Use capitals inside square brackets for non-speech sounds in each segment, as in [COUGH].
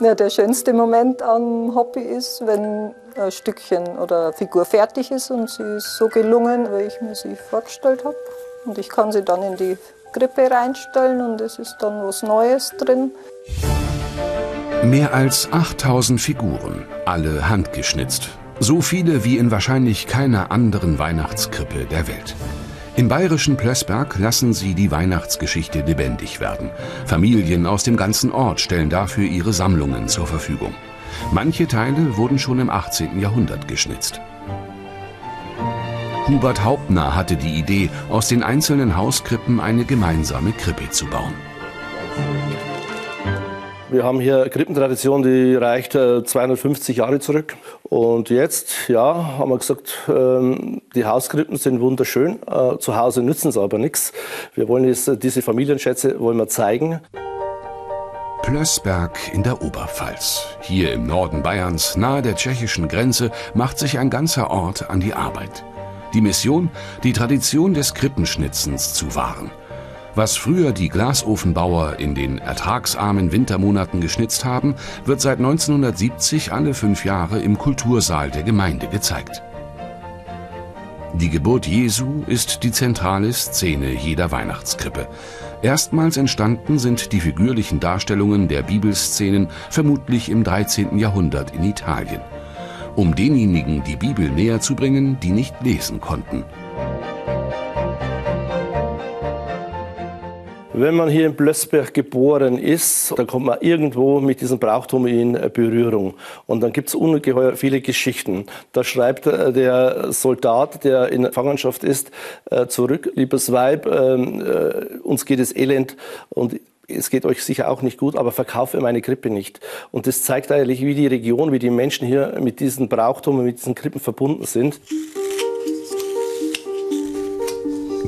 Ja, der schönste Moment am Hobby ist, wenn ein Stückchen oder Figur fertig ist und sie ist so gelungen, wie ich mir sie vorgestellt habe. Und ich kann sie dann in die Grippe reinstellen und es ist dann was Neues drin. Mehr als 8000 Figuren, alle handgeschnitzt. So viele wie in wahrscheinlich keiner anderen Weihnachtskrippe der Welt. Im bayerischen Plössberg lassen sie die Weihnachtsgeschichte lebendig werden. Familien aus dem ganzen Ort stellen dafür ihre Sammlungen zur Verfügung. Manche Teile wurden schon im 18. Jahrhundert geschnitzt. Hubert Hauptner hatte die Idee, aus den einzelnen Hauskrippen eine gemeinsame Krippe zu bauen. Wir haben hier Krippentradition, die reicht 250 äh, Jahre zurück. Und jetzt, ja, haben wir gesagt, ähm, die Hauskrippen sind wunderschön. Äh, zu Hause nützen sie aber nichts. Wir wollen jetzt, äh, diese Familienschätze wollen wir zeigen. Plössberg in der Oberpfalz. Hier im Norden Bayerns, nahe der tschechischen Grenze, macht sich ein ganzer Ort an die Arbeit. Die Mission, die Tradition des Krippenschnitzens zu wahren. Was früher die Glasofenbauer in den ertragsarmen Wintermonaten geschnitzt haben, wird seit 1970 alle fünf Jahre im Kultursaal der Gemeinde gezeigt. Die Geburt Jesu ist die zentrale Szene jeder Weihnachtskrippe. Erstmals entstanden sind die figürlichen Darstellungen der Bibelszenen vermutlich im 13. Jahrhundert in Italien. Um denjenigen die Bibel näher zu bringen, die nicht lesen konnten. Wenn man hier in Blössberg geboren ist, dann kommt man irgendwo mit diesem Brauchtum in Berührung. Und dann gibt es ungeheuer viele Geschichten. Da schreibt äh, der Soldat, der in Gefangenschaft ist, äh, zurück, liebes Weib, ähm, äh, uns geht es elend und es geht euch sicher auch nicht gut, aber verkaufe meine Krippe nicht. Und das zeigt eigentlich, wie die Region, wie die Menschen hier mit diesem Brauchtum und mit diesen Krippen verbunden sind.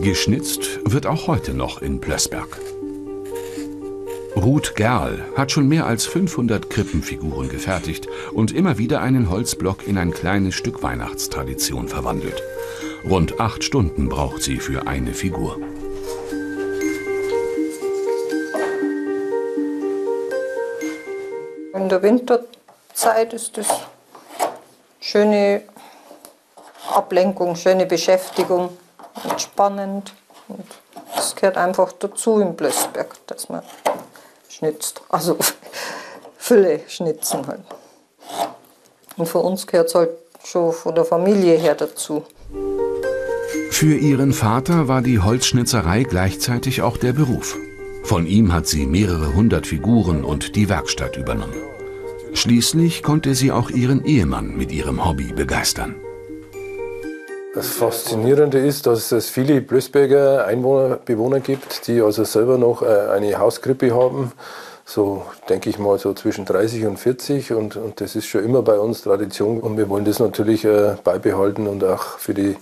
Geschnitzt wird auch heute noch in Plössberg. Ruth Gerl hat schon mehr als 500 Krippenfiguren gefertigt und immer wieder einen Holzblock in ein kleines Stück Weihnachtstradition verwandelt. Rund acht Stunden braucht sie für eine Figur. In der Winterzeit ist das schöne Ablenkung, schöne Beschäftigung entspannend. Und das gehört einfach dazu im Blößberg, dass man schnitzt. Also [LAUGHS] Fülle schnitzen halt. Und für uns gehört es halt schon von der Familie her dazu. Für ihren Vater war die Holzschnitzerei gleichzeitig auch der Beruf. Von ihm hat sie mehrere hundert Figuren und die Werkstatt übernommen. Schließlich konnte sie auch ihren Ehemann mit ihrem Hobby begeistern. Das Faszinierende ist, dass es viele Blößberger Einwohner, Bewohner gibt, die also selber noch äh, eine Hauskrippe haben. So denke ich mal so zwischen 30 und 40 und, und das ist schon immer bei uns Tradition und wir wollen das natürlich äh, beibehalten und auch für die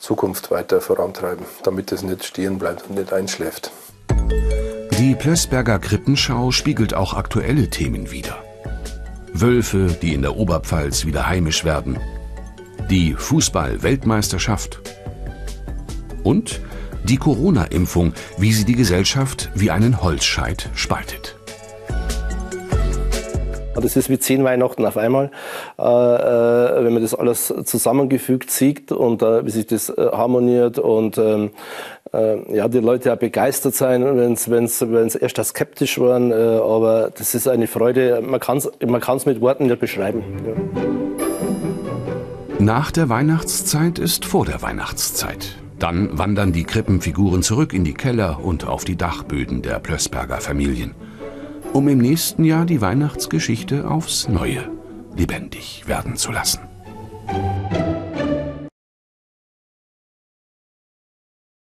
Zukunft weiter vorantreiben, damit es nicht stehen bleibt und nicht einschläft. Die Plößberger Krippenschau spiegelt auch aktuelle Themen wider. Wölfe, die in der Oberpfalz wieder heimisch werden, die Fußball-Weltmeisterschaft und die Corona-Impfung, wie sie die Gesellschaft wie einen Holzscheit spaltet. Das ist wie zehn Weihnachten auf einmal, äh, äh, wenn man das alles zusammengefügt sieht und äh, wie sich das harmoniert und ähm, äh, ja, die Leute ja begeistert sein, wenn es erst skeptisch waren, aber das ist eine Freude, man kann es man kann's mit Worten nicht beschreiben. Ja. Nach der Weihnachtszeit ist vor der Weihnachtszeit. Dann wandern die Krippenfiguren zurück in die Keller und auf die Dachböden der Plössberger Familien, um im nächsten Jahr die Weihnachtsgeschichte aufs Neue lebendig werden zu lassen.